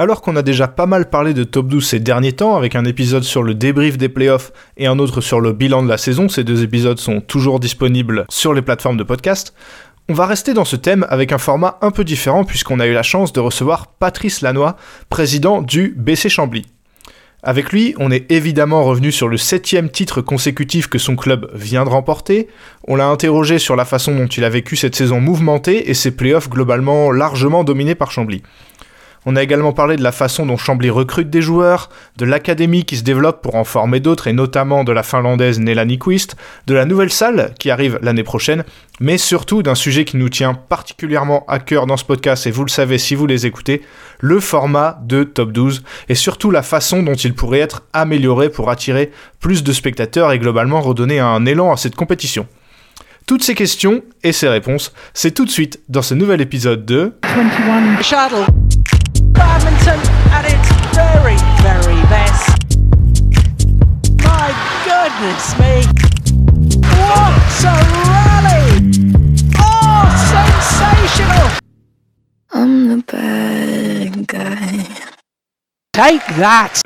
Alors qu'on a déjà pas mal parlé de top 12 ces derniers temps, avec un épisode sur le débrief des playoffs et un autre sur le bilan de la saison, ces deux épisodes sont toujours disponibles sur les plateformes de podcast, on va rester dans ce thème avec un format un peu différent puisqu'on a eu la chance de recevoir Patrice Lannoy, président du BC Chambly. Avec lui, on est évidemment revenu sur le septième titre consécutif que son club vient de remporter. On l'a interrogé sur la façon dont il a vécu cette saison mouvementée et ses playoffs globalement largement dominés par Chambly. On a également parlé de la façon dont Chambly recrute des joueurs, de l'académie qui se développe pour en former d'autres, et notamment de la finlandaise Nela Nyquist, de la nouvelle salle qui arrive l'année prochaine, mais surtout d'un sujet qui nous tient particulièrement à cœur dans ce podcast, et vous le savez si vous les écoutez, le format de Top 12, et surtout la façon dont il pourrait être amélioré pour attirer plus de spectateurs et globalement redonner un élan à cette compétition. Toutes ces questions et ces réponses, c'est tout de suite dans ce nouvel épisode de 21 Shuttle. Badminton at its very, very best. My goodness me. What a rally! Oh, sensational! I'm the bad guy. Take that!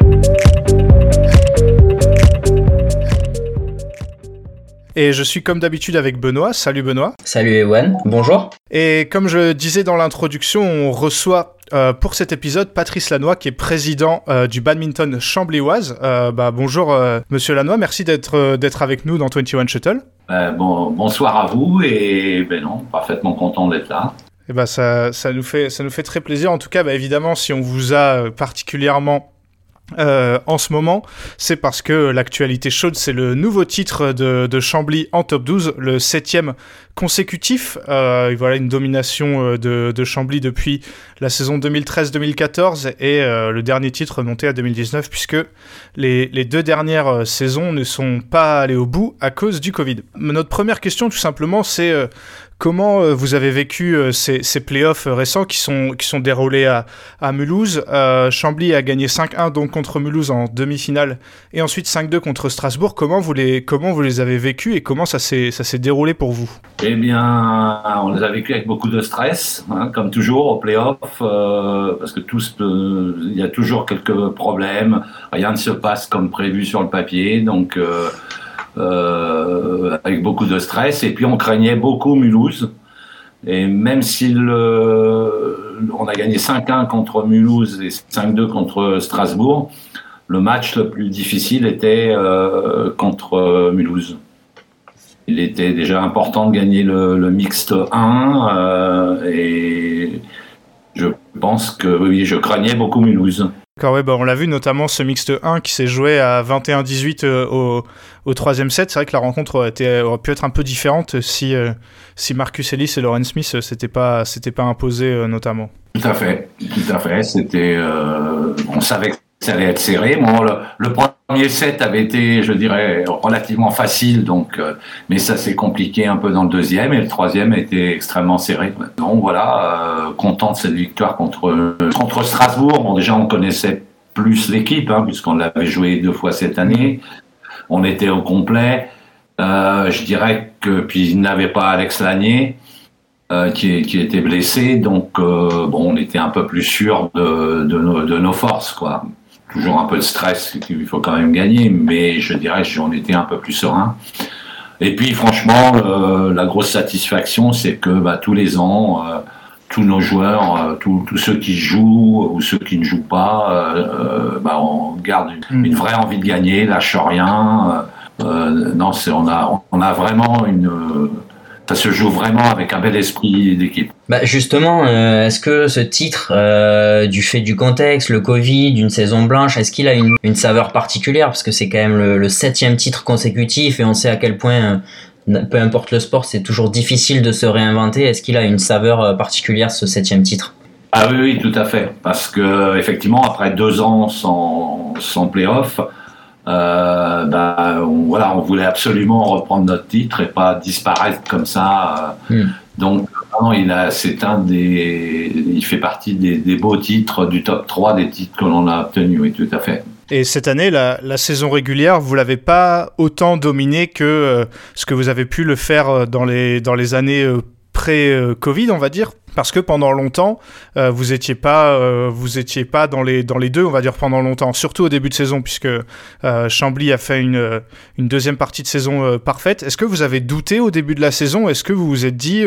Et je suis comme d'habitude avec Benoît. Salut Benoît. Salut Ewan, bonjour. Et comme je disais dans l'introduction, on reçoit euh, pour cet épisode Patrice Lannoy qui est président euh, du badminton Chambléoise. Euh, bah, bonjour Monsieur Lannoy, merci d'être d'être avec nous dans 21 Shuttle. bon, bonsoir à vous et ben non, parfaitement content d'être là. Et eh bah ça, ça, nous fait, ça nous fait très plaisir. En tout cas, bah, évidemment, si on vous a particulièrement euh, en ce moment, c'est parce que l'actualité chaude, c'est le nouveau titre de, Chambly en top 12, le septième consécutif. Euh, voilà une domination euh, de, Chambly depuis la saison 2013-2014 et euh, le dernier titre remonté à 2019 puisque les, deux dernières saisons ne sont pas allées au bout à cause du Covid. Notre première question tout simplement c'est Comment euh, vous avez vécu euh, ces, ces, playoffs euh, récents qui sont, qui sont déroulés à, Mulhouse? Chambly a gagné 5-1 donc contre Mulhouse en demi-finale et ensuite 5-2 contre Strasbourg. Comment vous les, comment vous les avez vécus et comment ça s'est, déroulé pour vous? Eh bien, on les a vécus avec beaucoup de stress, hein, comme toujours aux playoffs, parce que il y a toujours quelques problèmes, rien ne se passe comme prévu sur le papier, donc euh, avec beaucoup de stress. Et puis on craignait beaucoup Mulhouse. Et même si on a gagné 5-1 contre Mulhouse et 5-2 contre Strasbourg, le match le plus difficile était euh, contre Mulhouse. Il était déjà important de gagner le, mixte 1 euh, et je pense que oui, je craignais beaucoup Mulhouse. Ouais, bah on l'a vu notamment ce mixte 1 qui s'est joué à 21-18 euh, au, troisième set. C'est vrai que la rencontre aurait, pu être un peu différente si, euh, si Marcus Ellis et Lauren Smith euh, s'étaient pas, pas imposés notamment. Tout à fait, tout à fait. C'était, on savait que ça allait être serré. Bon, le, premier set avait été, je dirais, relativement facile, donc, euh, mais ça s'est compliqué un peu dans le deuxième, et le troisième était extrêmement serré. Donc voilà, euh, content de cette victoire contre, contre Strasbourg. Bon, déjà, on connaissait plus l'équipe, hein, puisqu'on l'avait joué deux fois cette année. On était au complet. Euh, je dirais que puis il n'avait pas Alex Lanier. qui, était blessé, donc bon, on était un peu plus sûr de, de nos forces, quoi toujours un peu de stress qu'il faut quand même gagner, mais je dirais j'en étais un peu plus serein. Et puis franchement, euh, la grosse satisfaction, c'est que bah, tous les ans, euh, tous nos joueurs, euh, tous, ceux qui jouent ou ceux qui ne jouent pas, bah, on garde une, une, vraie envie de gagner, lâche rien. non, on a, on a vraiment une ça se joue vraiment avec un bel esprit d'équipe. Bah justement, euh, est-ce que ce titre, euh, du fait du contexte, le Covid, une saison blanche, est-ce qu'il a une, une, saveur particulière? Parce que c'est quand même le, le, septième titre consécutif et on sait à quel point, euh, peu importe le sport, c'est toujours difficile de se réinventer. Est-ce qu'il a une saveur particulière ce septième titre? Ah oui, oui, tout à fait. Parce que effectivement, après deux ans sans, sans playoff, euh, bah, on, voilà, on voulait absolument reprendre notre titre et pas disparaître comme ça. Euh. Hmm. Donc, il a, c'est un des, il fait partie des, des, beaux titres du top 3 des titres que l'on a obtenus, oui, tout à fait. Et cette année, la, la saison régulière, vous l'avez pas autant dominé que euh, ce que vous avez pu le faire dans les, dans les années pré-Covid, on va dire? Parce que pendant longtemps, euh, vous étiez pas, euh, vous étiez pas dans les dans les deux, on va dire pendant longtemps, surtout au début de saison, puisque euh, Chambly a fait une une deuxième partie de saison parfaite. Est-ce que vous avez douté au début de la saison? Est-ce que vous vous êtes dit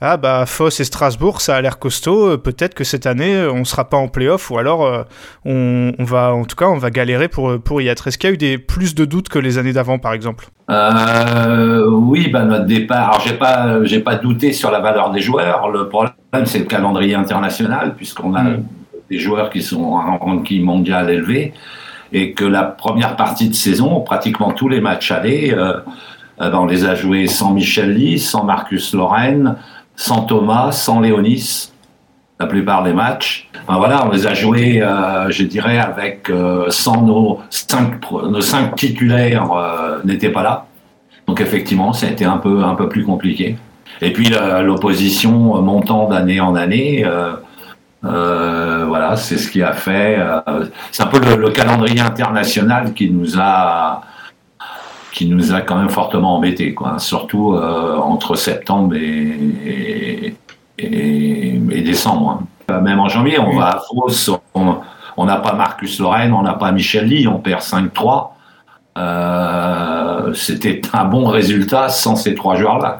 ah bah Foss et Strasbourg, ça a l'air costaud, peut-être que cette année on sera pas en playoff ou alors on, va en tout cas on va galérer pour pour y être. Est-ce qu'il y a eu des plus de doutes que les années d'avant, par exemple? Oui, bah notre départ. Alors j'ai pas pas douté sur la valeur des joueurs. Le problème c'est le calendrier international, puisqu'on a mm. des joueurs qui sont en ranking mondial élevé, et que la première partie de saison, pratiquement tous les matchs allés, euh, euh, ben, on les a joués sans Michel Lee, sans Marcus Lorraine, sans Thomas, sans Léonis, la plupart des matchs. voilà, on les a joués, euh, je dirais, avec sans nos cinq, nos cinq titulaires n'étaient pas là. Donc effectivement, ça a été un peu, un peu plus compliqué. Et puis l'opposition montant d'année en année, euh, euh, voilà, c'est ce qui a fait. Euh, c'est un peu le, calendrier international qui nous a qui nous a quand même fortement embêtés, quoi. Surtout entre septembre et, et, décembre. Hein. Même en janvier, on va à Fos, on n'a pas Marcus Lorraine, on n'a pas Michel Lee, on perd 5-3. C'était un bon résultat sans ces trois joueurs-là.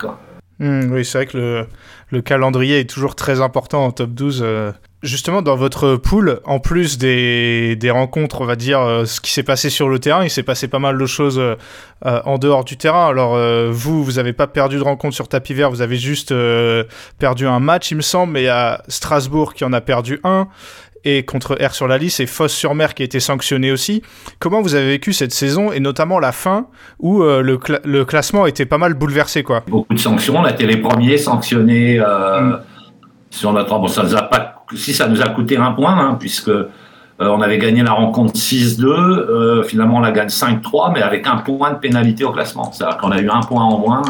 Hmm, oui, c'est vrai que le, calendrier est toujours très important en top 12. Euh. Justement, dans votre pool, en plus des, rencontres, on va dire, euh, ce qui s'est passé sur le terrain, il s'est passé pas mal de choses euh, en dehors du terrain. Alors, vous, vous n'avez pas perdu de rencontre sur tapis vert, vous avez juste perdu un match, il me semble, mais a Strasbourg qui en a perdu un et contre R sur la liste et Fosse sur Mer qui a été sanctionné aussi. Comment vous avez vécu cette saison et notamment la fin où euh, le, le, classement était pas mal bouleversé quoi? Beaucoup de sanctions, on a été les premiers sanctionnés euh, mm. sur notre bon, ça nous a pas si ça nous a coûté un point hein, puisque euh, on avait gagné la rencontre 6-2, finalement on la gagne 5-3 mais avec un point de pénalité au classement. C'est-à-dire qu'on a eu un point en moins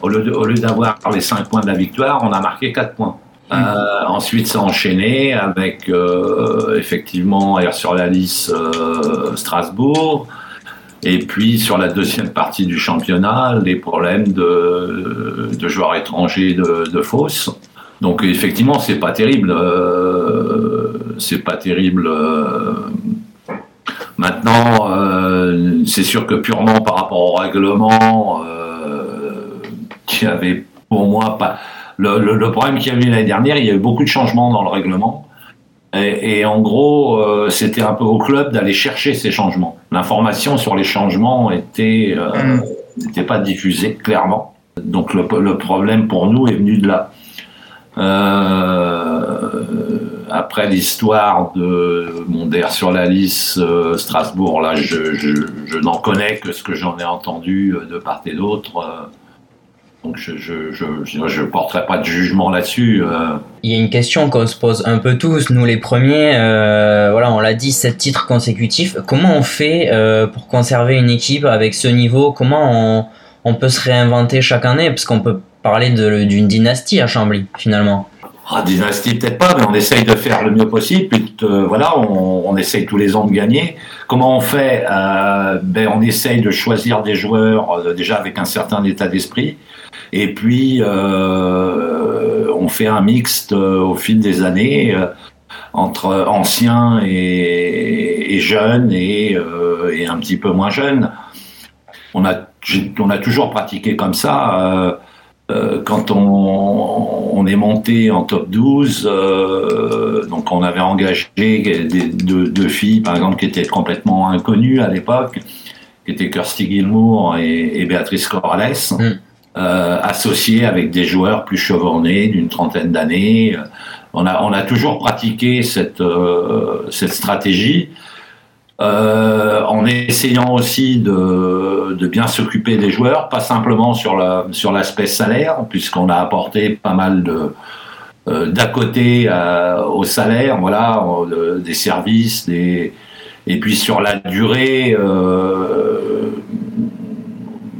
au lieu d'avoir les 5 points de la victoire, on a marqué 4 points. Euh, ensuite, ça a enchaîné avec euh, effectivement Air sur la liste euh, Strasbourg. Et puis sur la deuxième partie du championnat, les problèmes de, de joueurs étrangers de, de Fausse. Donc effectivement, c'est pas terrible. c'est pas terrible. Maintenant, c'est sûr que purement par rapport au règlement, qui avait pour moi pas le, problème qu'il y a eu l'année dernière, il y a eu beaucoup de changements dans le règlement. Et, en gros, euh, c'était un peu au club d'aller chercher ces changements. L'information sur les changements était euh, n'était pas diffusée clairement. Donc le, problème pour nous est venu de là. Euh, après l'histoire de Mondaire sur la liste Strasbourg, là, je, je n'en connais que ce que j'en ai entendu de part et d'autre. Donc je je, je, je porterai pas de jugement là-dessus. Euh. Il y a une question qu'on se pose un peu tous, nous les premiers. Euh, voilà, on l'a dit, sept titres consécutifs. Comment on fait euh, pour conserver une équipe avec ce niveau? Comment on, on, peut se réinventer chaque année? Parce qu'on peut parler d'une dynastie à Chambly, finalement. Ah, dynastie peut-être pas, mais on essaye de faire le mieux possible. Puis, voilà, on, on, essaye tous les ans de gagner. Comment on fait ben, On essaye de choisir des joueurs déjà avec un certain état d'esprit. Et puis, euh, on fait un mixte euh, au fil des années euh, entre anciens et, jeunes et, un petit peu moins jeunes. On a, on a toujours pratiqué comme ça. quand on, est monté en top 12, donc on avait engagé deux, filles, par exemple, qui étaient complètement inconnues à l'époque, qui étaient Kirsty Gilmour et, Béatrice Corrales. Mm. Euh, associé avec des joueurs plus chevronnés d'une trentaine d'années. On a, on a toujours pratiqué cette, euh, cette stratégie. Euh, en essayant aussi de, de bien s'occuper des joueurs, pas simplement sur la, sur l'aspect salaire, puisqu'on a apporté pas mal de d'à côté au salaire, voilà, des services, et puis sur la durée,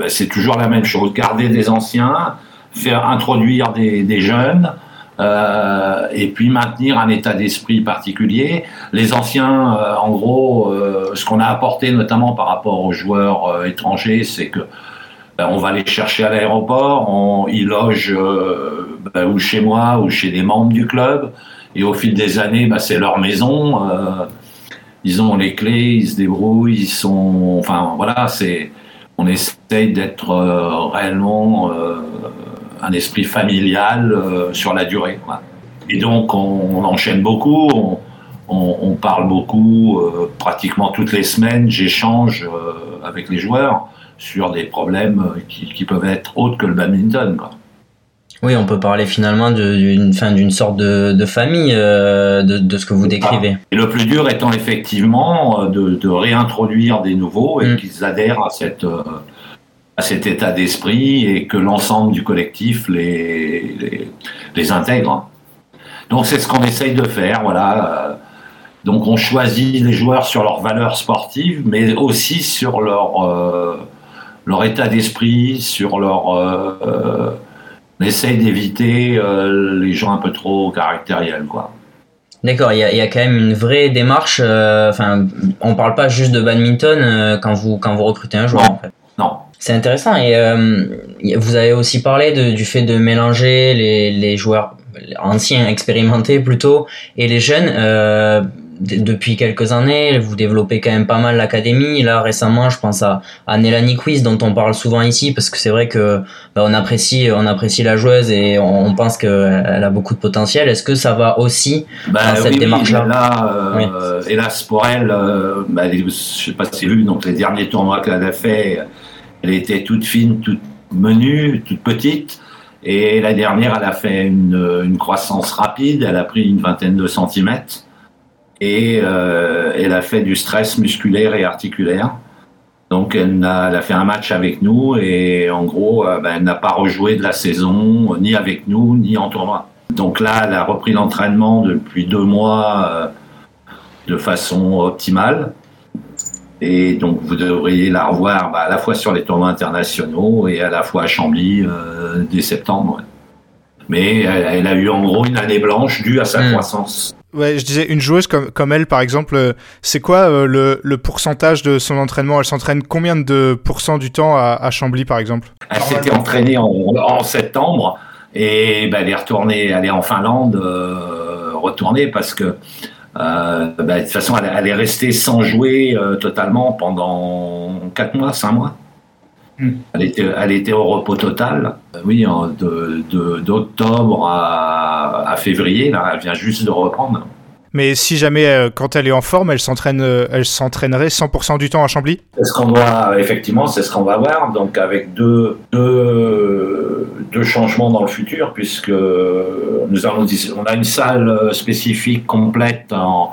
c'est toujours la même chose. Garder des anciens, faire introduire des, jeunes, euh, et puis maintenir un état d'esprit particulier. Les anciens, euh, en gros, euh, ce qu'on a apporté notamment par rapport aux joueurs étrangers, c'est que ben, on va les chercher à l'aéroport, on, ils logent ben, ou chez moi ou chez des membres du club. Et au fil des années, ben, c'est leur maison. ils ont les clés, ils se débrouillent, ils sont. Enfin, voilà, c'est. On d'être réellement un esprit familial sur la durée. Et donc, on, enchaîne beaucoup, on, parle beaucoup, pratiquement toutes les semaines, j'échange avec les joueurs sur des problèmes qui, peuvent être autres que le badminton. Quoi. Oui, on peut parler finalement d'une fin d'une sorte de, famille euh, de, ce que vous décrivez. Et le plus dur étant effectivement euh, de, réintroduire des nouveaux et mm. qu'ils adhèrent à cette euh, à cet état d'esprit et que l'ensemble du collectif les, les, les intègre. Donc c'est ce qu'on essaye de faire, voilà. Donc on choisit les joueurs sur leurs valeurs sportives, mais aussi sur leur leur état d'esprit, sur leur. Euh, euh essaye d'éviter euh, les gens un peu trop caractériels, quoi. D'accord, il y, y a, quand même une vraie démarche. Euh, enfin, on parle pas juste de badminton quand vous quand vous recrutez un joueur. Non. En fait. C'est intéressant et vous avez aussi parlé de, du fait de mélanger les, les joueurs anciens, expérimentés plutôt, et les jeunes depuis quelques années, vous développez quand même pas mal l'académie. Là récemment, je pense à, à Nelani Quiz dont on parle souvent ici parce que c'est vrai que bah, on apprécie on apprécie la joueuse et on, pense qu'elle a beaucoup de potentiel. Est-ce que ça va aussi bah, dans cette démarche-là? euh, Hélas pour elle, euh, bah, je sais pas si vu donc les derniers tournois qu'elle a fait, elle était toute fine, toute menue, toute petite. Et la dernière, elle a fait une, croissance rapide. Elle a pris une vingtaine de centimètres et euh, elle a fait du stress musculaire et articulaire. Donc elle a, elle a, fait un match avec nous et en gros, euh, ben, elle n'a pas rejoué de la saison ni avec nous ni en tournoi. Donc là, elle a repris l'entraînement depuis deux mois euh, de façon optimale. Et donc vous devriez la revoir bah, à la fois sur les tournois internationaux et à la fois à Chambly euh, dès septembre. Mais elle, elle, a eu en gros une année blanche due à sa mmh. croissance. Ouais, je disais, une joueuse comme, comme elle, par exemple, euh, c'est quoi euh, le, le, pourcentage de son entraînement? Elle s'entraîne combien de pourcents du temps à, à Chambly, par exemple? Elle s'était entraînée en, en, septembre et ben, elle est retournée, elle est en Finlande, euh, retournée parce que euh, ben, de toute façon, elle, elle, est restée sans jouer euh, totalement pendant 4 mois, 5 mois. Hmm. Elle, était, elle était au repos total. Oui, d'octobre de, à, à, février, là, elle vient juste de reprendre. Mais si jamais, euh, quand elle est en forme, elle s'entraîne, euh, elle s'entraînerait 100% du temps à Chambly? C'est ce qu'on doit, effectivement, c'est ce qu'on va voir. Donc avec deux, deux, deux, changements dans le futur, puisque nous allons, on a une salle spécifique complète en,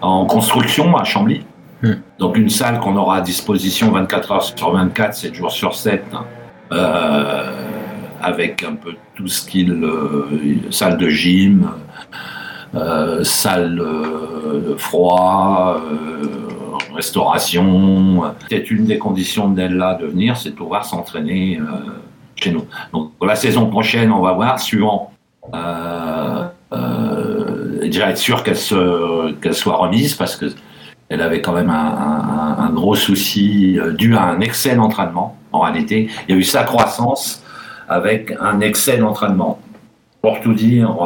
en construction à Chambly. Hmm. Donc une salle qu'on aura à disposition 24 heures sur 24, 7 jours sur 7, euh, avec un peu tout ce qu'il... Euh, salle de gym, euh, salle euh, froid, euh, restauration. C'est une des conditions d'elle-là de venir, c'est de pouvoir s'entraîner chez nous. Donc la saison prochaine, on va voir, suivant... déjà être sûr qu'elle qu'elle soit remise parce que elle avait quand même un, un, gros souci euh, dû à un excès d'entraînement. En réalité, il y a eu sa croissance avec un excès d'entraînement. Pour tout dire,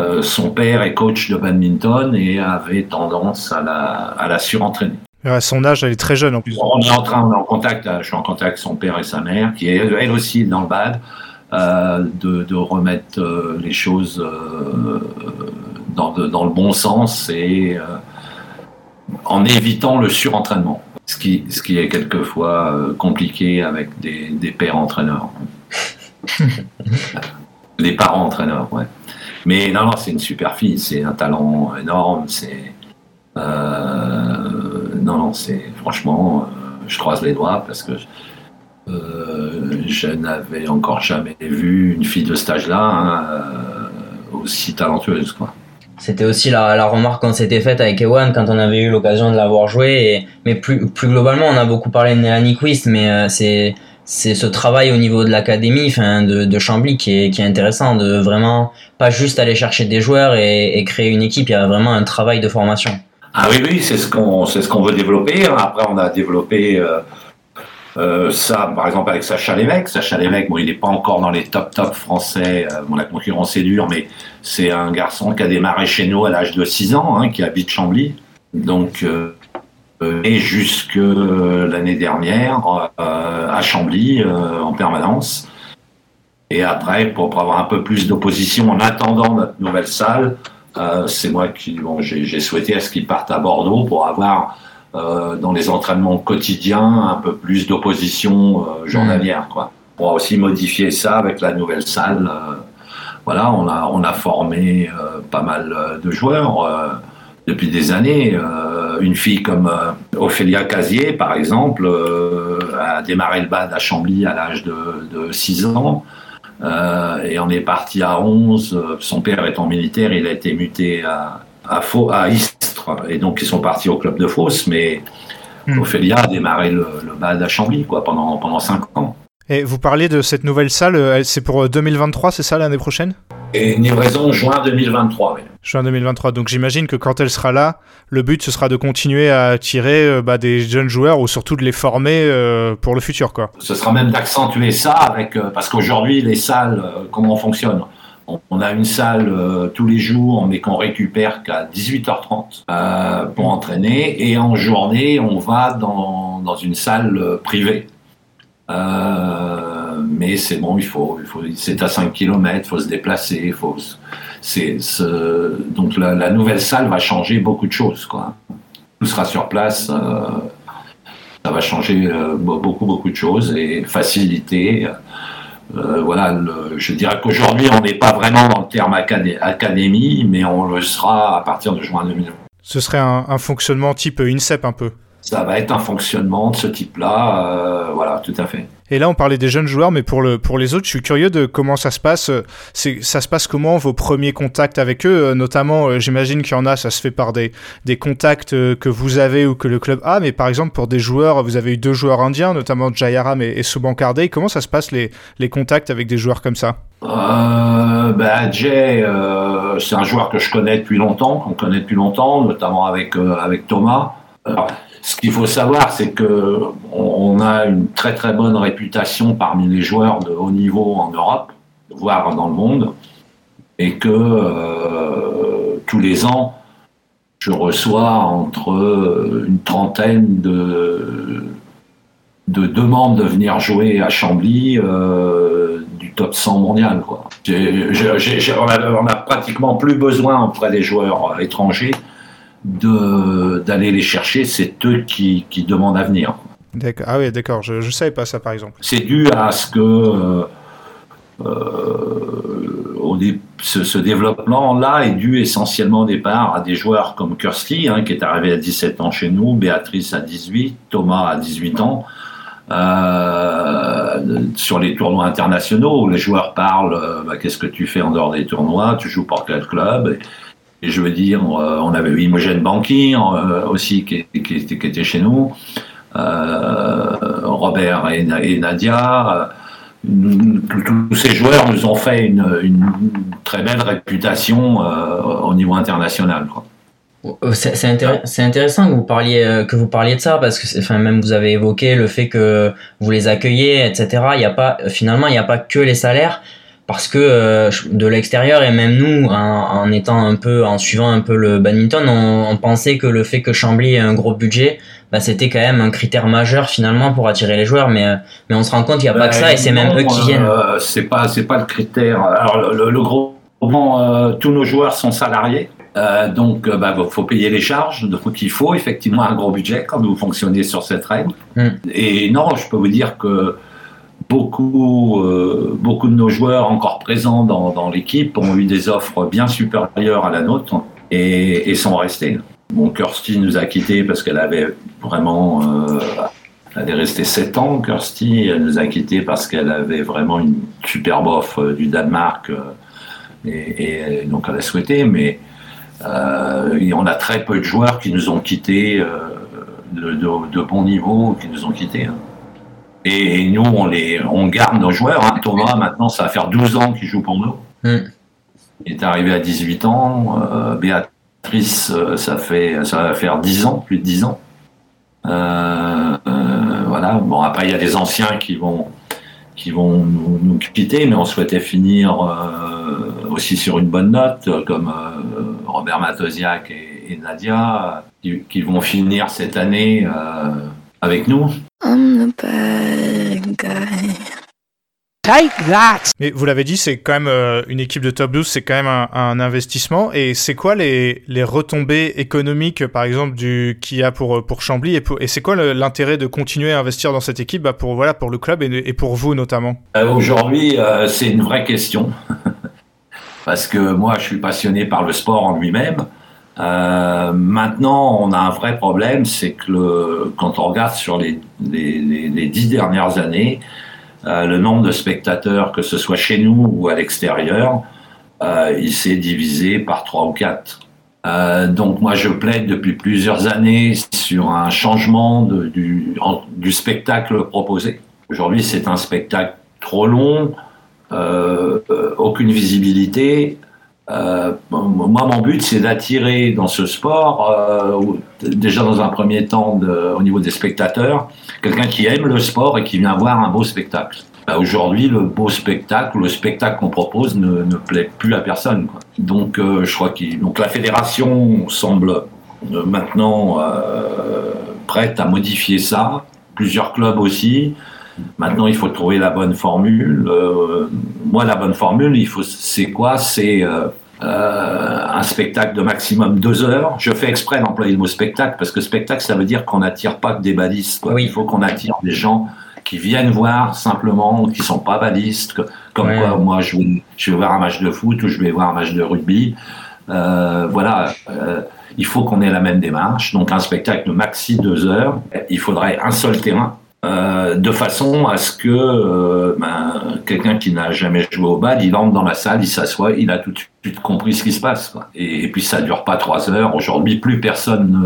euh, euh, son père est coach de badminton et avait tendance à la, à la surentraîner. À son âge, elle est très jeune en plus. On est en train, on est en contact, je suis en contact avec son père et sa mère, qui est elle aussi dans le bad, euh, de, de, remettre euh, les choses euh, dans, de, dans, le bon sens et en évitant le surentraînement, ce qui, ce qui est quelquefois euh, compliqué avec des, des pères entraîneurs. des parents entraîneurs, ouais. Mais non, non, c'est une super fille, c'est un talent énorme, c'est. Euh, non, non, c'est. Franchement, euh, je croise les doigts parce que euh, je n'avais encore jamais vu une fille de cet âge-là hein, aussi talentueuse, quoi. C'était aussi la, la remarque qu'on s'était faite avec Ewan quand on avait eu l'occasion de l'avoir joué. Et, mais plus, plus globalement, on a beaucoup parlé de Nélanie Quist, mais c'est c'est ce travail au niveau de l'académie, de, de Chambly qui est, qui est intéressant, de vraiment pas juste aller chercher des joueurs et, créer une équipe. Il y a vraiment un travail de formation. Ah oui, oui, c'est ce qu'on ce veut développer. Après, on a développé. Euh, Euh, ça, par exemple, avec Sacha Lévesque. Sacha Lévesque, bon, il n'est pas encore dans les top top français. Euh, bon, la concurrence est dure, mais c'est un garçon qui a démarré chez nous à l'âge de 6 ans, hein, qui habite Chambly. Donc, et jusque l'année dernière à Chambly en permanence. Et après, pour, avoir un peu plus d'opposition en attendant notre nouvelle salle, c'est moi qui, bon, j'ai souhaité à ce qu'il parte à Bordeaux pour avoir euh, dans les entraînements quotidiens, un peu plus d'opposition euh, journalière. Quoi. On va aussi modifier ça avec la nouvelle salle. Euh, voilà, on a, on a formé pas mal de joueurs depuis des années. une fille comme Ophélia Casier, par exemple, a démarré le BAD à Chambly à l'âge de, de 6 ans. et on est parti à 11. Son père étant militaire, il a été muté à, à, Faux, à Istres, et donc ils sont partis au club de Fos, mais hmm. Ophélia a démarré le, le bal à Chambly quoi, pendant, pendant 5 ans. Et vous parlez de cette nouvelle salle, euh, c'est pour 2023, euh, c'est ça l'année prochaine? Et livraison juin 2023, oui. Juin 2023, donc j'imagine que quand elle sera là, le but ce sera de continuer à attirer euh, bah, des jeunes joueurs ou surtout de les former pour le futur. quoi. Ce sera même d'accentuer ça avec, parce qu'aujourd'hui les salles, comment on fonctionne? On a une salle euh, tous les jours, mais qu'on récupère qu'à 18h30 euh, pour entraîner. Et en journée, on va dans, une salle euh, mais c'est bon, il faut, c'est à 5 km, il faut se déplacer. Faut, donc la, nouvelle salle va changer beaucoup de choses. Quoi. Tout sera sur place. ça va changer beaucoup, beaucoup de choses et faciliter. Euh, voilà, je dirais qu'aujourd'hui, on n'est pas vraiment dans le terme académie, mais on le sera à partir de juin 2020. Ce serait un, fonctionnement type INSEP un peu? Ça va être un fonctionnement de ce type-là, euh, voilà, tout à fait. Et là, on parlait des jeunes joueurs, mais pour, le, pour les autres, je suis curieux de comment ça se passe. C'est, ça se passe comment vos premiers contacts avec eux euh, Notamment, euh, j'imagine qu'il y en a, ça se fait par des, des contacts euh, que vous avez ou que le club a, mais par exemple, pour des joueurs, vous avez eu deux joueurs indiens, notamment Jayaram et, et Subankardey. Comment ça se passe les, les contacts avec des joueurs comme ça? Euh, bah, Jay, c'est un joueur que je connais depuis longtemps, qu'on connaît depuis longtemps, notamment avec, avec Thomas. Ce qu'il faut savoir, c'est que on a une très très bonne réputation parmi les joueurs de haut niveau en Europe, voire dans le monde, et que euh, tous les ans, je reçois entre une trentaine de, de demandes de venir jouer à Chambly euh, du top 100 mondial. On, a, pratiquement plus besoin auprès des joueurs étrangers d'aller les chercher, c'est eux qui, qui, demandent à venir. Ah oui, d'accord, je ne savais pas ça par exemple. C'est dû à ce que euh, euh ce, développement-là est dû essentiellement au départ à des joueurs comme Kirsty, hein, qui est arrivé à 17 ans chez nous, Béatrice à 18, Thomas à 18 ans. Euh, sur les tournois internationaux où les joueurs parlent bah, qu'est-ce que tu fais en dehors des tournois, tu joues pour quel club? et je veux dire, euh, on avait Imogen Banki euh, aussi qui, qui, était chez nous, euh, Robert et, Nadia. Tous ces joueurs nous ont fait une, très belle réputation au niveau international. C'est intéressant que vous parliez que vous parliez de ça parce que enfin même vous avez évoqué le fait que vous les accueillez etc. Il y a pas finalement il n'y a pas que les salaires parce que euh, de l'extérieur et même nous en, étant un peu en suivant un peu le badminton on, pensait que le fait que Chambly ait un gros budget bah, c'était quand même un critère majeur finalement pour attirer les joueurs mais euh, mais on se rend compte qu'il n'y a pas que ça et c'est même eux qui viennent euh, c'est pas c'est pas le critère alors le, gros bon, tous nos joueurs sont salariés donc, il bah, faut payer les charges. Donc, il faut effectivement un gros budget quand vous fonctionnez sur cette règle. Hmm. Et non, je peux vous dire que beaucoup, euh, beaucoup de nos joueurs encore présents dans, l'équipe ont eu des offres bien supérieures à la nôtre et, sont restés. Bon, Kirsty nous a quittés parce qu'elle avait vraiment. Euh, elle est restée 7 ans, Kirsty. Elle nous a quittés parce qu'elle avait vraiment une superbe offre du Danemark. Euh, et, donc elle a souhaité, mais on a très peu de joueurs qui nous ont quittés de, bon niveau, qui nous ont quittés. Hein. Et nous, on, les, on garde nos joueurs. Hein. Thomas, maintenant, ça va faire 12 ans qu'il joue pour nous. Hmm. Il est arrivé à 18 ans. Euh, Béatrice, euh, ça, fait, ça va faire 10 ans, plus de 10 ans. Euh, voilà. voilà. Bon, après, il y a des anciens qui vont, qui vont nous, quitter, mais on souhaitait finir aussi sur une bonne note, comme Robert Matosiak et, Nadia, qui, vont finir cette année avec nous. Mais vous l'avez dit, c'est quand même euh, une équipe de top 12, c'est quand même un, investissement. Et c'est quoi les, les, retombées économiques, par exemple, du qu'il y a pour, pour Chambly Et, et c'est quoi l'intérêt de continuer à investir dans cette équipe bah, pour, voilà, pour le club et, et pour vous notamment? Euh, Aujourd'hui, euh, c'est une vraie question. Parce que moi, je suis passionné par le sport en lui-même. Maintenant, on a un vrai problème, c'est que quand on regarde sur les, dix dernières années, euh, le nombre de spectateurs, que ce soit chez nous ou à l'extérieur, euh, il s'est divisé par trois ou quatre. Euh, donc moi je plaide depuis plusieurs années sur un changement du, spectacle proposé. Aujourd'hui c'est un spectacle trop long, euh, aucune visibilité. Euh, moi mon but c'est d'attirer dans ce sport, déjà dans un premier temps au niveau des spectateurs, quelqu'un qui aime le sport et qui vient voir un beau spectacle. Bah, aujourd'hui, le beau spectacle, le spectacle qu'on propose ne, plaît plus à personne. Donc, euh, je crois que la fédération semble euh, maintenant euh, prête à modifier ça. Plusieurs clubs aussi. Maintenant, il faut trouver la bonne formule. Euh, moi, la bonne formule, c'est quoi? C'est euh, un spectacle de maximum deux heures. Je fais exprès d'employer le mot spectacle parce que spectacle, ça veut dire qu'on n'attire pas que des balistes. Quoi. Oui. Il faut qu'on attire des gens qui viennent voir simplement, qui sont pas balistes, comme quoi moi je vais, je vais voir un match de foot ou je vais voir un match de rugby. Euh, voilà, euh, il faut qu'on ait la même démarche. Donc un spectacle de maxi deux heures, il faudrait un seul terrain. Euh, de façon à ce que euh, ben, quelqu'un qui n'a jamais joué au bal, il entre dans la salle, il s'assoit, il a tout de suite compris ce qui se passe. Et, puis ça dure pas trois heures. Aujourd'hui, plus personne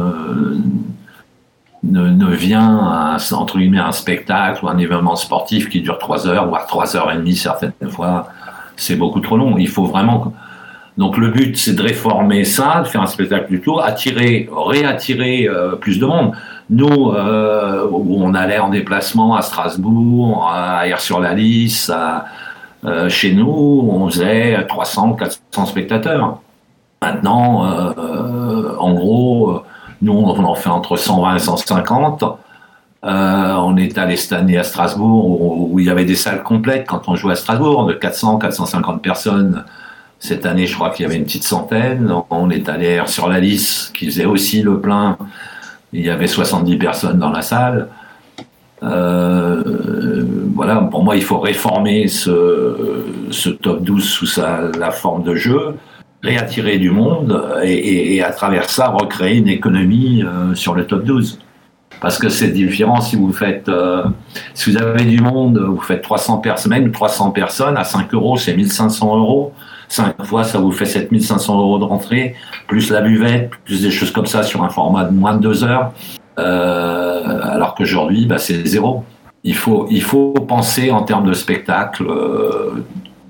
ne, ne vient à, entre guillemets un spectacle ou un événement sportif qui dure trois heures, voire trois heures et demie certaines fois, c'est beaucoup trop long. Il faut vraiment. Donc le but, c'est de réformer ça, de faire un spectacle du tout, attirer, réattirer euh, plus de monde. Nous, euh, où on allait en déplacement à Strasbourg, à Air-sur-la-Lys, euh, chez nous, on faisait 300, 400 spectateurs. Maintenant, en gros, nous, on en fait entre 120 et 150. Euh, on est allé cette année à Strasbourg où, il y avait des salles complètes quand on jouait à Strasbourg, de 400, 450 personnes. Cette année, je crois qu'il y avait une petite centaine. On est allé sur la liste qui faisait aussi le plein. Il y avait 70 personnes dans la salle. Euh, voilà, pour moi, il faut réformer ce, top 12 sous la forme de jeu réattirer du monde et, à travers ça recréer une économie euh, sur le top 12. Parce que c'est différent si vous faites, euh, si vous avez du monde, vous faites 300 personnes, 300 personnes à 5 euros, c'est 1500 euros. 5 fois, ça vous fait 7500 euros de rentrée, plus la buvette, plus des choses comme ça sur un format de moins de 2 heures. Euh, alors qu'aujourd'hui, bah, c'est zéro. Il faut, il faut penser en termes de spectacle,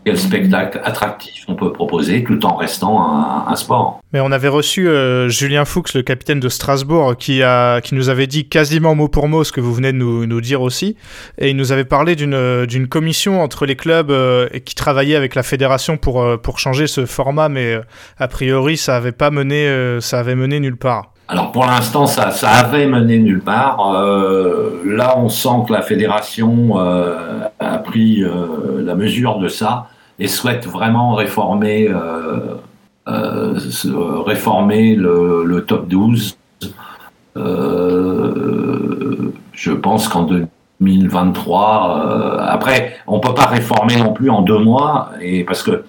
quel spectacle attractif on peut proposer tout en restant un, sport. Mais on avait reçu euh, Julien Fuchs, le capitaine de Strasbourg, qui, a, qui nous avait dit quasiment mot pour mot ce que vous venez de nous, nous dire aussi. Et il nous avait parlé d'une, d'une commission entre les clubs euh, qui travaillait avec la fédération pour, euh, pour changer ce format, mais a priori ça avait pas mené, ça avait mené nulle part. Alors pour l'instant, ça, ça avait mené nulle part. là, on sent que la fédération a pris la mesure de ça et souhaite vraiment réformer, euh, euh, réformer le, top 12. Euh, je pense qu'en 2023, euh, après, on peut pas réformer non plus en deux mois, et parce que,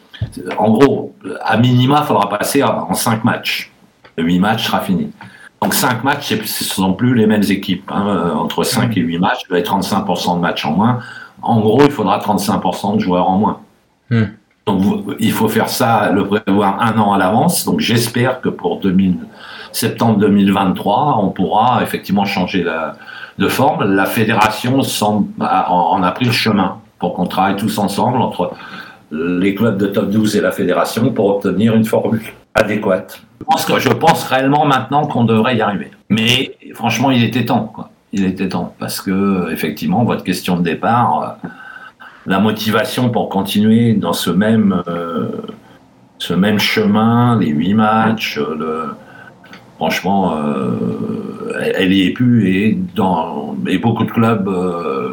en gros, à minima, il faudra passer en cinq matchs. Le huit matchs sera fini. Donc cinq matchs, ce ne sont plus les mêmes équipes. Hein. Entre 5 et 8 matchs, il va être 35% de matchs en moins. En gros, il faudra 35% de joueurs en moins. Hmm. Donc il faut faire ça, le prévoir un an à l'avance. Donc j'espère que pour 2000, septembre 2023, on pourra effectivement changer la, de forme. La fédération en a pris le chemin pour qu'on travaille tous ensemble entre les clubs de top 12 et la fédération pour obtenir une formule adéquate. Je pense, réellement maintenant qu'on devrait y arriver. Mais franchement, il était temps. Il était temps parce que effectivement, votre question de départ, euh, la motivation pour continuer dans ce même euh, ce même chemin, les huit matchs, le, franchement, elle y est plus et beaucoup de clubs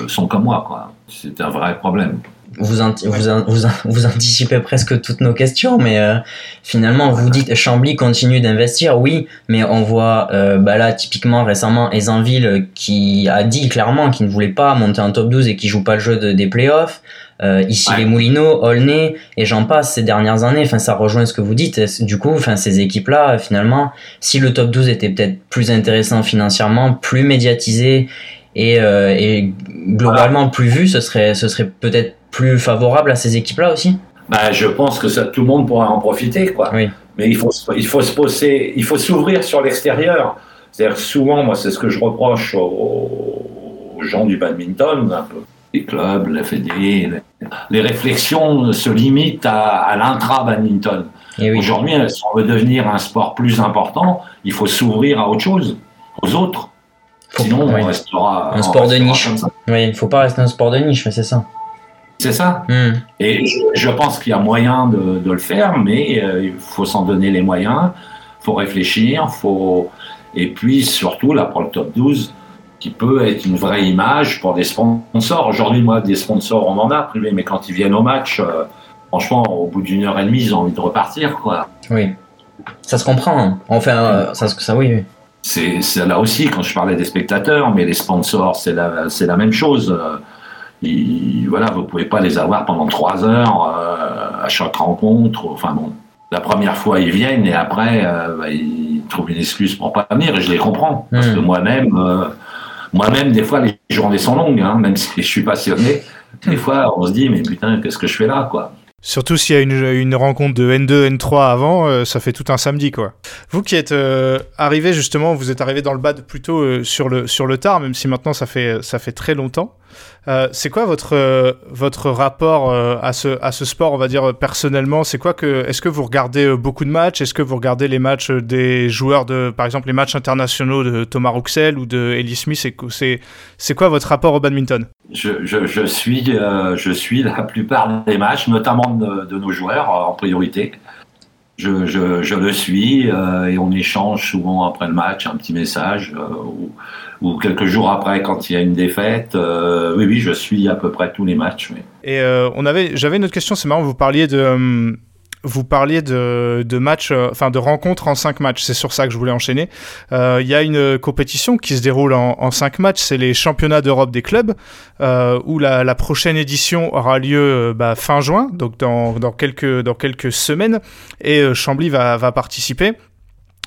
sont comme moi. C'est un vrai problème vous, vous, vous, anticipez presque toutes nos questions, mais euh, finalement, vous dites Chambly continue d'investir, oui, mais on voit euh, bah là, typiquement récemment, Esanville qui a dit clairement qu'il ne voulait pas monter en top 12 et qui joue pas le jeu de, des playoffs. Euh, ici les Moulineaux, Aulnay et j'en passe ces dernières années. Enfin, ça rejoint ce que vous dites. Du coup, enfin, ces équipes-là, finalement, si le top 12 était peut-être plus intéressant financièrement, plus médiatisé et, euh, et globalement plus vu, ce serait, ce serait peut-être plus favorable à ces équipes-là aussi bah, Je pense que ça, tout le monde pourra en profiter. Quoi. Oui. Mais il faut, il faut se poser, il faut s'ouvrir sur l'extérieur. C'est-à-dire souvent, moi, c'est ce que je reproche aux, gens du badminton, un peu. les clubs, la Fédé, les, réflexions se limitent à, l'intra-badminton. Oui. Aujourd'hui, si on veut devenir un sport plus important, il faut s'ouvrir à autre chose, aux autres. Sinon, on restera un sport de niche. Oui, il ne faut pas rester un sport de niche, mais c'est ça. C'est ça. Hmm. Et je, pense qu'il y a moyen de, le faire, mais euh, il faut s'en donner les moyens, il faut réfléchir, faut... et puis surtout, là, pour le top 12, qui peut être une vraie image pour des sponsors. Aujourd'hui, moi, des sponsors, on en a privé, mais quand ils viennent au match, euh, franchement, au bout d'une heure et demie, ils ont envie de repartir. Quoi. Oui, ça se comprend. Hein. Enfin, euh, ça, ça, oui. C'est là aussi, quand je parlais des spectateurs, mais les sponsors, c'est la, la même chose voilà, vous pouvez pas les avoir pendant trois heures euh, à chaque rencontre. Enfin bon, la première fois ils viennent et après euh, bah, ils trouvent une excuse pour pas venir et je les comprends parce que hmm. moi-même, euh, moi-même des fois les journées sont longues, hein, même si je suis passionné. Des fois on se dit mais putain qu'est-ce que je fais là quoi? Surtout s'il y a une, une, rencontre de N2, N3 avant, euh, ça fait tout un samedi, quoi. Vous qui êtes euh, arrivé justement, vous êtes arrivé dans le bad plutôt euh, sur le sur le tard, même si maintenant ça fait ça fait très longtemps. C'est quoi votre votre rapport à ce à ce sport, on va dire personnellement? C'est quoi que est-ce que vous regardez beaucoup de matchs? Est-ce que vous regardez les matchs des joueurs de, par exemple, les matchs internationaux de Thomas Rouxel ou de Ellie Smith? C'est quoi votre rapport au badminton? Je, je, suis, euh, je suis la plupart des matchs, notamment de, nos joueurs euh, en priorité. Je, le suis euh, et on échange souvent après le match un petit message ou, ou, quelques jours après quand il y a une défaite. oui, oui, je suis à peu près tous les matchs. Et on avait, j'avais une autre question, c'est marrant, vous parliez de hum, vous parliez de, de matchs, euh, enfin de rencontres en cinq matchs. C'est sur ça que je voulais enchaîner. Euh, il y a une compétition qui se déroule en, en cinq matchs. C'est les championnats d'Europe des clubs, euh, où la, la, prochaine édition aura lieu euh, bah, fin juin, donc dans, dans, quelques, dans quelques semaines. Et Chambly va, va participer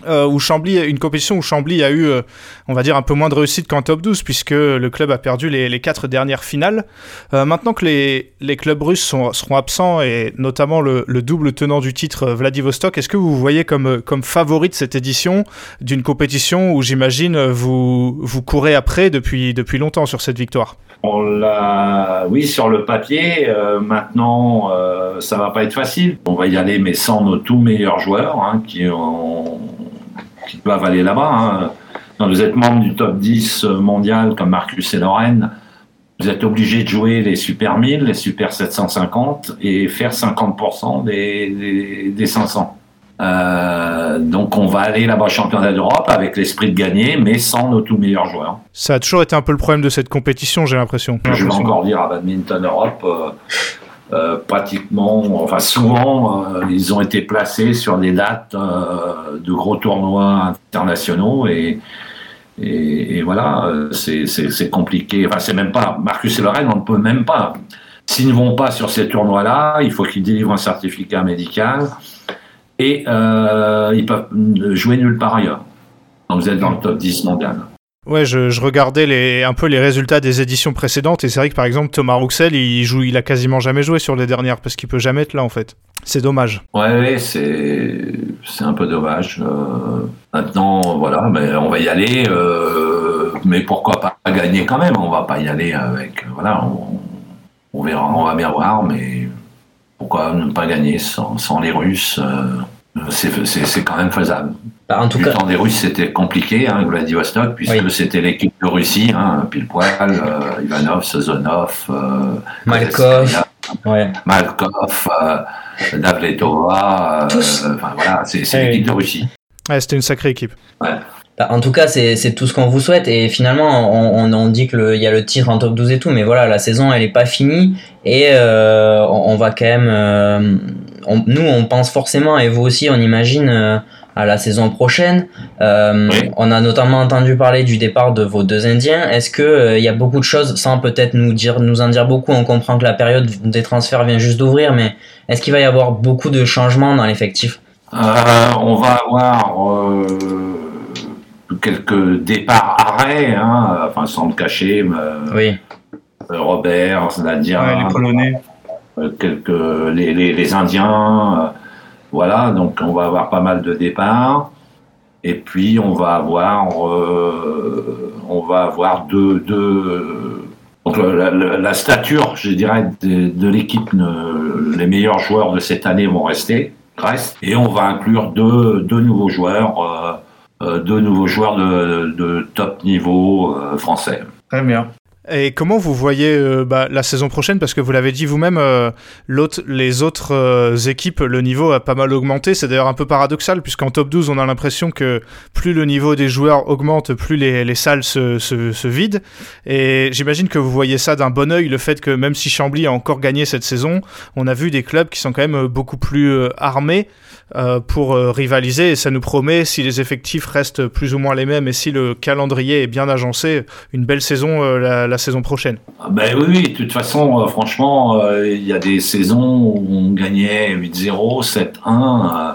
euh, où Chambly, une compétition où Chambly a eu, euh, on va dire, un peu moins de réussite qu'en top 12, puisque le club a perdu les, les quatre dernières finales. Euh, maintenant que les, les, clubs russes sont, seront absents, et notamment le, le, double tenant du titre euh, Vladivostok, est-ce que vous voyez comme, euh, comme favori de cette édition d'une compétition où j'imagine vous, vous courez après depuis, depuis longtemps sur cette victoire? On l'a, oui, sur le papier. Euh, maintenant, euh, ça va pas être facile. On va y aller, mais sans nos tout meilleurs joueurs hein, qui ont doivent aller là-bas. Hein. Vous êtes membre du top 10 mondial comme Marcus et Lorraine, vous êtes obligé de jouer les Super 1000, les Super 750 et faire 50% des, des, 500. Euh, donc on va aller là-bas championnat d'Europe avec l'esprit de gagner, mais sans nos tout meilleurs joueurs. Ça a toujours été un peu le problème de cette compétition, j'ai l'impression. Je vais encore dire à Badminton Europe, euh, euh, pratiquement, enfin souvent, ils ont été placés sur des dates de gros tournois internationaux et, et, et voilà, c'est compliqué. Enfin, c'est même pas Marcus et Lorraine, on ne peut même pas. S'ils ne vont pas sur ces tournois-là, il faut qu'ils délivrent un certificat médical et ils peuvent jouer nulle part ailleurs. Donc vous êtes dans le top 10 mondial. Ouais, je, je, regardais les, un peu les résultats des éditions précédentes et c'est vrai que par exemple Thomas Rouxel, il joue, il a quasiment jamais joué sur les dernières parce qu'il peut jamais être là en fait. C'est dommage. Ouais, c'est c'est un peu dommage. Euh, maintenant, voilà, mais on va y aller. Euh, mais pourquoi pas gagner quand même? On va pas y aller avec. Voilà, on, on verra, on va bien voir, mais pourquoi ne pas gagner sans, sans les Russes euh, c'est quand même faisable. Bah, en tout du cas, temps des Russes, c'était compliqué, hein, Vladivostok, puisque Oui. c'était l'équipe de Russie, hein, pile poil, euh, Ivanov, Sazonov, euh, Malkov. ouais. Malkov, euh, Davletova, euh, Tous. enfin voilà, c'est c'est Oui. l'équipe de Russie. Ouais, c'était une sacrée équipe. Bah, en tout cas, c'est c'est tout ce qu'on vous souhaite. Et finalement, on, on, on dit qu'il y a le titre en top 12 et tout, mais voilà, la saison, elle est pas finie. Et euh, on, on va quand même. euh, on- nous, on pense forcément, et vous aussi, on imagine, euh, à la saison prochaine. Euh, Oui. On a notamment entendu parler du départ de vos deux Indiens. Est-ce que euh, il y a beaucoup de choses, sans peut-être nous, dire, nous en dire beaucoup, on comprend que la période des transferts vient juste d'ouvrir, mais est-ce qu'il va y avoir beaucoup de changements dans l'effectif? Euh, on va avoir euh, quelques départs arrêts, hein, enfin sans le cacher, mais, Oui. euh, Robert, Nadia, Ouais, les Polonais. euh, quelques les, les, les Indiens, euh, voilà, donc on va avoir pas mal de départs. Et puis on va avoir, euh, on va avoir deux, deux donc la, la- la stature, je dirais, de, de l'équipe, les meilleurs joueurs de cette année vont rester, restent, et on va inclure deux, deux nouveaux joueurs, deux nouveaux joueurs de, de top niveau euh, français. Très bien. Et comment vous voyez euh, bah, la saison prochaine? Parce que vous l'avez dit vous-même, euh, les autres euh, équipes, le niveau a pas mal augmenté. C'est d'ailleurs un peu paradoxal, puisqu'en top 12, on a l'impression que plus le niveau des joueurs augmente, plus les, les salles se, se, se vident. Et j'imagine que vous voyez ça d'un bon oeil, le fait que même si Chambly a encore gagné cette saison, on a vu des clubs qui sont quand même euh, beaucoup plus euh, armés euh, pour euh, rivaliser. Et ça nous promet, si les effectifs restent plus ou moins les mêmes et si le calendrier est bien agencé, une belle saison euh, la, saison prochaine. Ah Ben oui, de toute façon, franchement, il y a des saisons où on gagnait 8-0, 7-1. euh,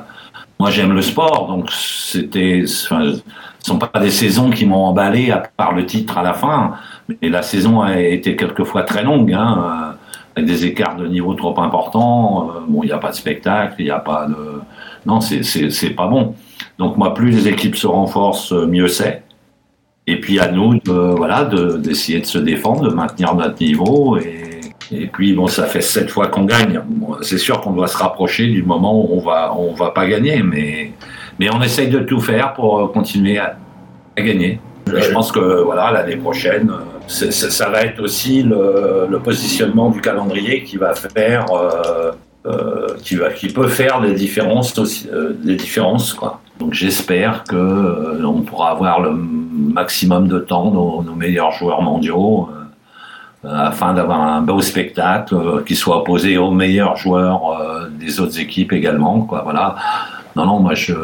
moi, j'aime le sport, donc c'était, ce sont pas des saisons qui m'ont emballé à part le titre à la fin. Mais la saison a été quelquefois très longue, hein, avec des écarts de niveau trop importants. Bon, il n'y a pas de spectacle, il n'y a pas de, non, c'est pas bon. Donc moi, plus les équipes se renforcent, mieux c'est. Et puis à nous, de, voilà, de- d'essayer de, se défendre, de maintenir notre niveau. Et, et puis bon, ça fait sept fois qu'on gagne. Bon, c'est sûr qu'on doit se rapprocher du moment où on va, on va pas gagner, mais, mais on essaye de tout faire pour euh, continuer à, à gagner. Et je pense que voilà, l'année prochaine, euh, ça va être aussi le, le positionnement du calendrier qui va faire, euh, euh, qui peut faire des différences euh, différences quoi. Donc j'espère que euh, on pourra avoir le maximum de temps nos, meilleurs joueurs mondiaux afin d'avoir un beau spectacle qui soit opposé aux meilleurs joueurs des autres équipes également. Quoi, voilà. Non, non, moi, je,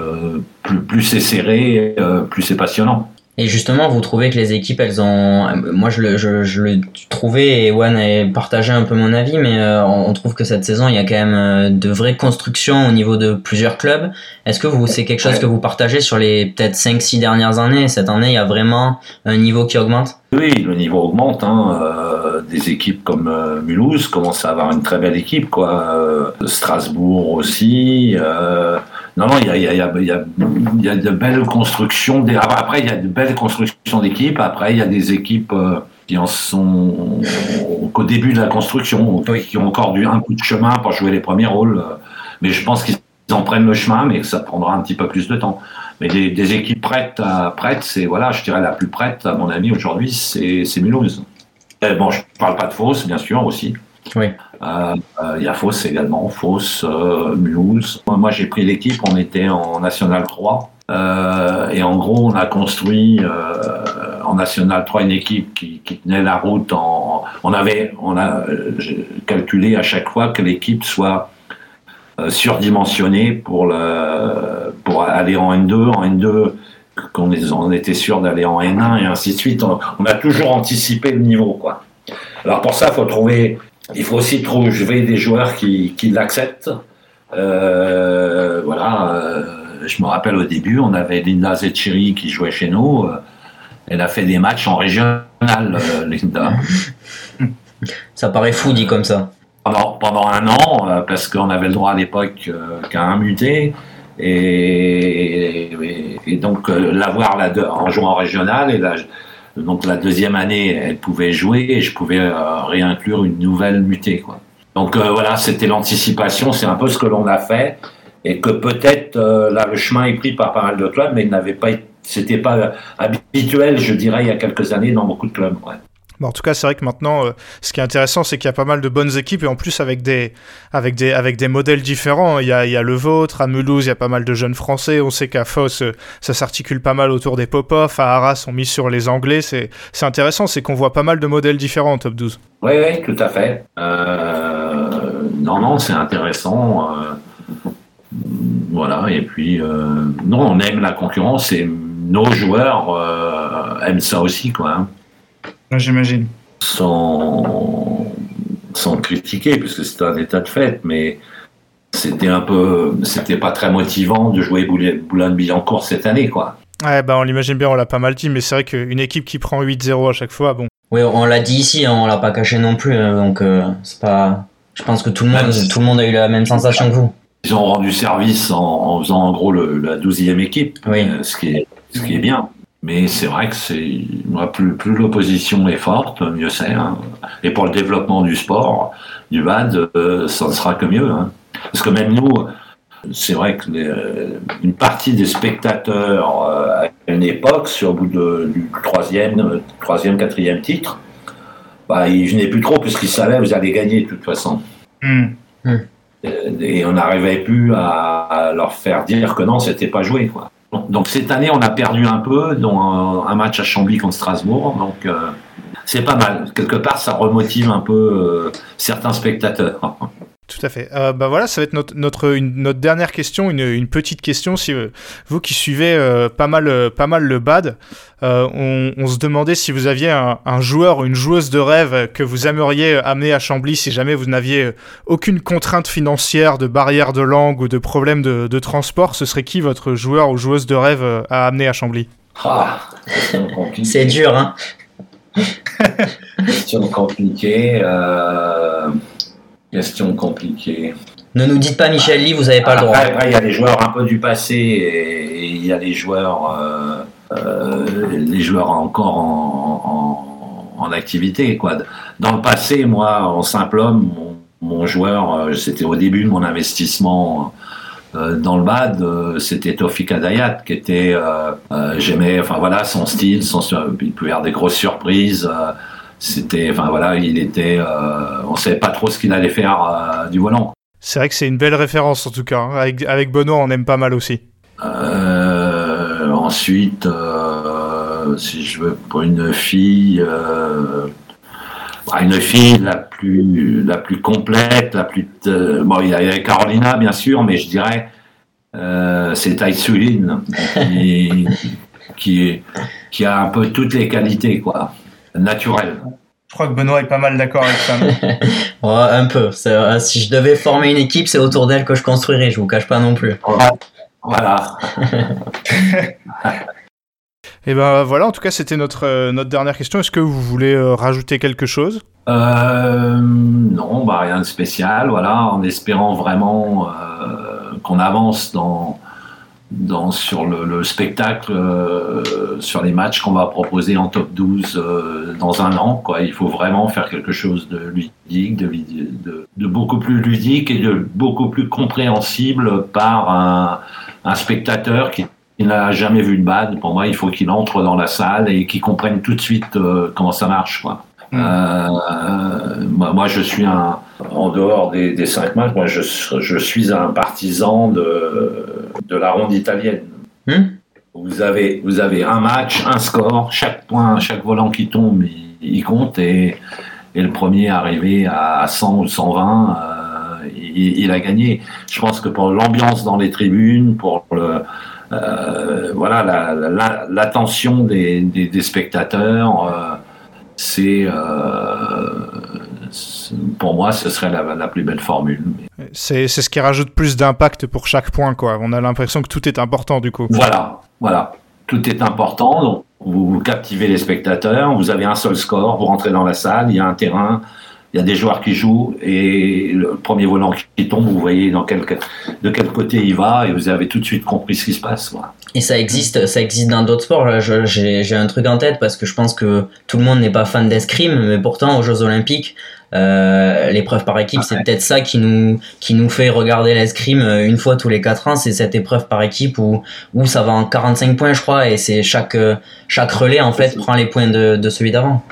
plus, c'est serré, plus c'est passionnant. Et justement, vous trouvez que les équipes, elles ont. Moi, je le, je, je le trouvais, et One a partagé un peu mon avis, mais euh, on trouve que cette saison, il y a quand même euh, de vraies constructions au niveau de plusieurs clubs. Est-ce que vous, c'est quelque chose que vous partagez sur les peut-être 5-6 dernières années? Cette année, il y a vraiment un niveau qui augmente? Oui, le niveau augmente. Hein. Euh, des équipes comme euh, Mulhouse commencent à avoir une très belle équipe. Quoi. Euh, Strasbourg aussi. Non, non, il y a, y, y, y, de belles constructions. Des... ah, Après, il y a de belles constructions d'équipes. Après, il y a des équipes qui en sont qu'au début de la construction, qui ont encore du, un coup de chemin pour jouer les premiers rôles. Mais je pense qu'ils en prennent le chemin, mais ça prendra un petit peu plus de temps. Mais des, des équipes prêtes, à, prêtes, c'est voilà, je dirais la plus prête à mon avis aujourd'hui, c'est Mulhouse. Et bon, je parle pas de Fausse, bien sûr aussi. Oui. Euh, euh, Il y a Fausse également, Fausse, euh, Mulhouse. Moi, j'ai pris l'équipe, on était en National 3. Euh, et en gros, on a construit euh, en National 3 une équipe qui, qui tenait la route. En, on avait, on a euh, calculé à chaque fois que l'équipe soit euh, surdimensionnée pour le, pour aller en N2, en N2 qu'on on était sûr d'aller en N1 et ainsi de suite. On, a toujours anticipé le niveau, quoi. Alors pour ça, il faut trouver, il faut aussi trouver des joueurs qui, l'acceptent. Euh, voilà. euh, je me rappelle au début, on avait Linda Zetchiri qui jouait chez nous. Elle a fait des matchs en régional, Linda. Ça paraît fou dit comme ça. Pendant, un an, euh, parce qu'on avait le droit à l'époque euh, qu'à un muté. Et, donc euh, l'avoir la deux- en jouant en régional, et la, donc la deuxième année, elle pouvait jouer et je pouvais euh, réinclure une nouvelle mutée. Quoi. Donc euh, voilà, c'était l'anticipation, c'est un peu ce que l'on a fait. et que peut-être euh, le chemin est pris par pas mal de clubs, mais n'avait pas, c'était pas habituel, je dirais, il y a quelques années dans beaucoup de clubs. En tout cas, c'est vrai que maintenant, euh, ce qui est intéressant, c'est qu'il y a pas mal de bonnes équipes et en plus avec des, avec des, avec des modèles différents. Il y, a, il y a le vôtre, à Mulhouse, il y a pas mal de jeunes Français. On sait qu'à Foss, euh, ça s'articule pas mal autour des pop-off. À Arras, on mise sur les Anglais. C'est, c'est intéressant, c'est qu'on voit pas mal de modèles différents en top 12. Oui, oui, tout à fait. Euh, non, non, c'est intéressant. voilà, et puis, non, on aime la concurrence et nos joueurs aiment ça aussi, quoi. Hein. J'imagine. Sans, sans critiquer, puisque c'est un état de fait, mais c'était un peu, c'était pas très motivant de jouer Boulogne-Billancourt cette année, quoi. Ouais, bah on l'imagine bien, on l'a pas mal dit, mais c'est vrai qu'une équipe qui prend 8-0 à chaque fois, bon. Oui, on l'a dit ici, hein, on l'a pas caché non plus, hein, donc euh, c'est pas. Je pense que tout le monde, tout le monde a eu la même sensation que vous. Ils ont rendu service en, faisant en gros le, la 12e équipe, oui. Euh, ce, qui est, ce qui est bien. Mais c'est vrai que c'est plus, plus l'opposition est forte, mieux c'est. Hein. Et pour le développement du sport, du VAD, euh, ça ne sera que mieux. Hein. Parce que même nous, c'est vrai que une partie des spectateurs euh, à une époque, sur le bout de, du troisième, troisième, quatrième titre, bah, ils venaient plus trop puisqu'ils savaient que vous allez gagner de toute façon. Hmm. Hmm. Et on n'arrivait plus à, leur faire dire que non, c'était pas joué. Quoi. Donc cette année, on a perdu un peu, dont un, match à Chambly contre Strasbourg. Donc euh, c'est pas mal. Quelque part, ça remotive un peu euh, certains spectateurs. Tout à fait. Euh, bah voilà, ça va être notre, notre, notre dernière question, une, une, petite question. Si euh, vous qui suivez euh, pas, mal, pas mal le bad, on, on, se demandait si vous aviez un, un, joueur ou une joueuse de rêve que vous aimeriez amener à Chambly si jamais vous n'aviez aucune contrainte financière, de barrière de langue ou de problème de, de, transport. Ce serait qui votre joueur ou joueuse de rêve à amener à Chambly? Ah, C'est dur, hein Question compliquée. Euh... Question compliquée. Ne nous dites pas Michel Lee, vous n'avez pas le droit. Après, il y a les joueurs un peu du passé et il y a les joueurs, euh, euh, les joueurs encore en, en, activité. Quoi. Dans le passé, moi, en simple homme, mon, joueur, euh, c'était au début de mon investissement dans le BAD, c'était Tofik Adayat, qui était, j'aimais, enfin voilà, son style, son, il pouvait y avoir des grosses surprises c'était, enfin voilà, il était, euh, on savait pas trop ce qu'il allait faire euh, du volant. C'est vrai que c'est une belle référence en tout cas. Hein. Avec, avec Benoît, on aime pas mal aussi. Euh, ensuite, si je veux pour une fille, bah, une fille la plus, la plus complète, la plus, bon, il y a Carolina bien sûr, mais je dirais c'est Tai qui, qui, qui a un peu toutes les qualités quoi naturel. Je crois que Benoît est pas mal d'accord avec ça. un peu. Euh, si je devais former une équipe, c'est autour d'elle que je construirais, je vous cache pas non plus. Voilà. Et eh ben voilà, en tout cas, c'était notre, euh, notre dernière question. Est-ce que vous voulez euh, rajouter quelque chose? Non, bah, rien de spécial. Voilà, en espérant vraiment qu'on avance dans, dans, sur le, spectacle, euh, sur les matchs qu'on va proposer en top 12 euh, dans un an. Quoi. Il faut vraiment faire quelque chose de ludique, de, de, de beaucoup plus ludique et de beaucoup plus compréhensible par un, un spectateur qui, n'a jamais vu de bad. Pour moi, il faut qu'il entre dans la salle et qu'il comprenne tout de suite euh, comment ça marche. Quoi. Euh, moi, je suis un, en dehors des, des cinq matchs, moi, je, je, suis un partisan de, de la ronde italienne. Mm. Vous avez, vous avez un match, un score, chaque point, chaque volant qui tombe, il, compte et, et, le premier arrivé à 100 ou 120, euh, il, il, a gagné. Je pense que pour l'ambiance dans les tribunes, pour le, euh, voilà l'attention la, la, des, des, des, spectateurs, euh, c'est pour moi ce serait la, plus belle formule. C'est ce qui rajoute plus d'impact pour chaque point quoi. On a l'impression que tout est important du coup. Voilà, voilà, tout est important. Donc vous, captivez les spectateurs, vous avez un seul score, vous rentrez dans la salle, il y a un terrain, il y a des joueurs qui jouent et le premier volant qui tombe, vous voyez dans quel, de quel côté il va et vous avez tout de suite compris ce qui se passe. Voilà. Et ça existe, ça existe dans d'autres sports. J'ai un truc en tête parce que je pense que tout le monde n'est pas fan d'escrime, mais pourtant aux Jeux Olympiques, euh, l'épreuve par équipe, c'est peut-être ça qui nous qui nous fait regarder l'escrime euh, une fois tous les quatre ans. C'est cette épreuve par équipe où où ça va en 45 points, je crois, et c'est chaque euh, chaque relais en fait prend les points de, de celui d'avant.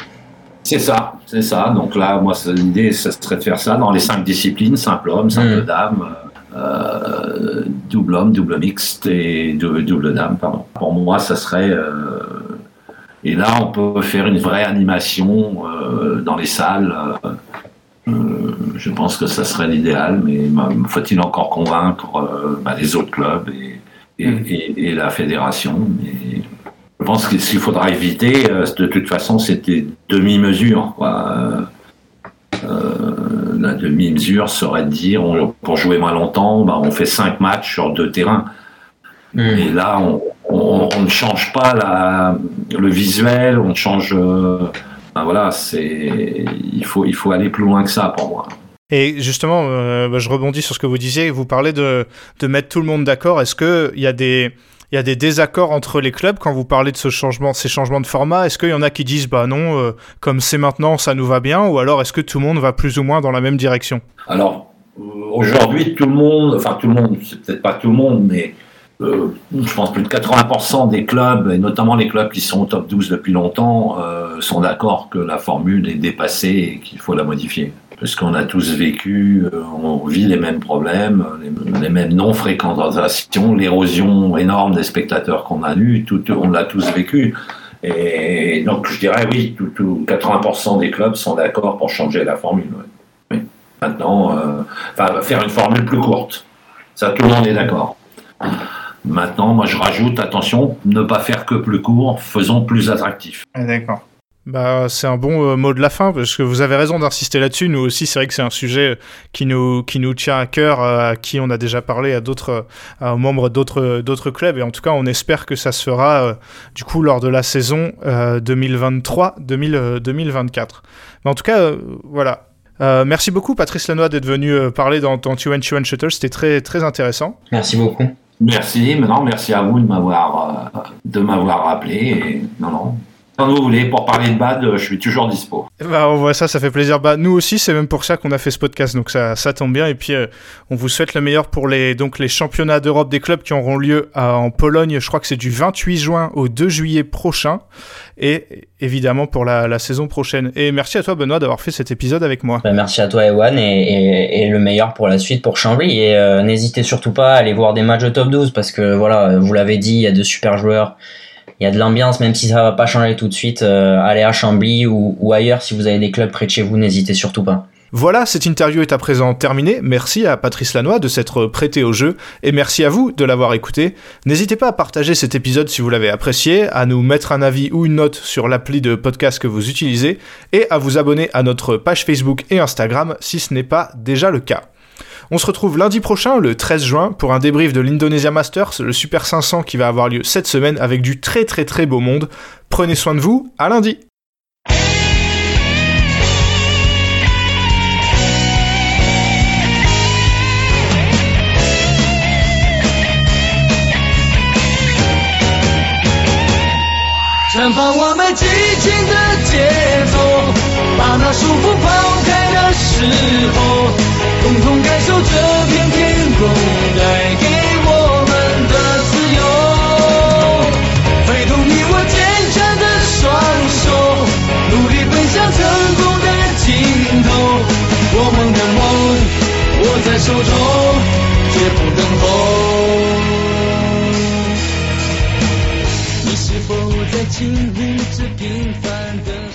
C'est ça, c'est ça. Donc là, moi, l'idée, ça serait de faire ça dans les cinq disciplines simple homme, simple mm. dame. Euh, double homme, double mixte et double, dame, pardon. Pour moi, ça serait. Euh, et là, on peut faire une vraie animation euh, dans les salles. je pense que ça serait l'idéal, mais faut-il encore convaincre bah, les autres clubs et, et, la fédération Je pense que ce qu'il faudra éviter, de toute façon, c'était demi-mesure la demi-mesure serait de dire, pour jouer moins longtemps, bah, on fait cinq matchs sur deux terrains. Hmm. Et là, on, ne change pas la, le visuel, on change. Euh, bah, voilà, c'est il faut il faut aller plus loin que ça pour moi. Et justement, euh, bah, je rebondis sur ce que vous disiez. Vous parlez de, de mettre tout le monde d'accord. Est-ce qu'il y a des il y a des désaccords entre les clubs quand vous parlez de ce changement, ces changements de format? Est-ce qu'il y en a qui disent bah non, euh, comme c'est maintenant, ça nous va bien Ou alors est-ce que tout le monde va plus ou moins dans la même direction? Alors euh, aujourd'hui, tout le monde, enfin tout le monde, c'est peut-être pas tout le monde, mais euh, je pense plus de 80% des clubs, et notamment les clubs qui sont au top 12 depuis longtemps, sont d'accord que la formule est dépassée et qu'il faut la modifier parce qu'on a tous vécu, euh, on vit les mêmes problèmes, les, mêmes non-fréquentations, l'érosion énorme des spectateurs qu'on a eu, tout, on l'a tous vécu. Et donc je dirais oui, tout, 80% des clubs sont d'accord pour changer la formule. Maintenant, euh, faire une formule plus courte. Ça, tout le monde est d'accord. Maintenant, moi je rajoute, attention, ne pas faire que plus court, faisons plus attractif. Ah, d'accord. Bah, c'est un bon euh, mot de la fin parce que vous avez raison d'insister là-dessus. Nous aussi, c'est vrai que c'est un sujet qui nous qui nous tient à cœur, euh, à qui on a déjà parlé à d'autres aux membres d'autres d'autres clubs et en tout cas, on espère que ça se fera euh, du coup lors de la saison 2023 2024. Mais en tout cas, voilà. merci beaucoup Patrice Lanois d'être venu parler dans Tu One Shuttle, c'était très très intéressant. Merci beaucoup. Merci, maintenant merci à vous de m'avoir de m'avoir rappelé non non quand vous voulez, pour parler de bad, je suis toujours dispo. Bah, on voit ça, ça fait plaisir. Bah, nous aussi, c'est même pour ça qu'on a fait ce podcast, donc ça, ça tombe bien. Et puis, euh, on vous souhaite le meilleur pour les, donc, les championnats d'Europe des clubs qui auront lieu en Pologne. Je crois que c'est du 28 juin au 2 juillet prochain. Et évidemment pour la, la saison prochaine. Et merci à toi, Benoît, d'avoir fait cet épisode avec moi. Bah, merci à toi, Ewan, et, et, le meilleur pour la suite pour Chambly. Et euh, n'hésitez surtout pas à aller voir des matchs de top 12 parce que, voilà, vous l'avez dit, il y a de super joueurs il y a de l'ambiance, même si ça va pas changer tout de suite. Euh, allez à Chambly ou, ailleurs, si vous avez des clubs près de chez vous, n'hésitez surtout pas. Voilà, cette interview est à présent terminée. Merci à Patrice Lanois de s'être prêté au jeu et merci à vous de l'avoir écouté. N'hésitez pas à partager cet épisode si vous l'avez apprécié, à nous mettre un avis ou une note sur l'appli de podcast que vous utilisez et à vous abonner à notre page Facebook et Instagram si ce n'est pas déjà le cas. On se retrouve lundi prochain, le 13 juin, pour un débrief de l'Indonesia Masters, le Super 500 qui va avoir lieu cette semaine avec du très très très beau monde. Prenez soin de vous, à lundi 把那束缚抛开的时候，共同感受这片天空带给我们的自由，挥动你我坚强的双手，努力奔向成功的尽头，我们的梦握在手中，绝不等候。你是否在经历这平凡的。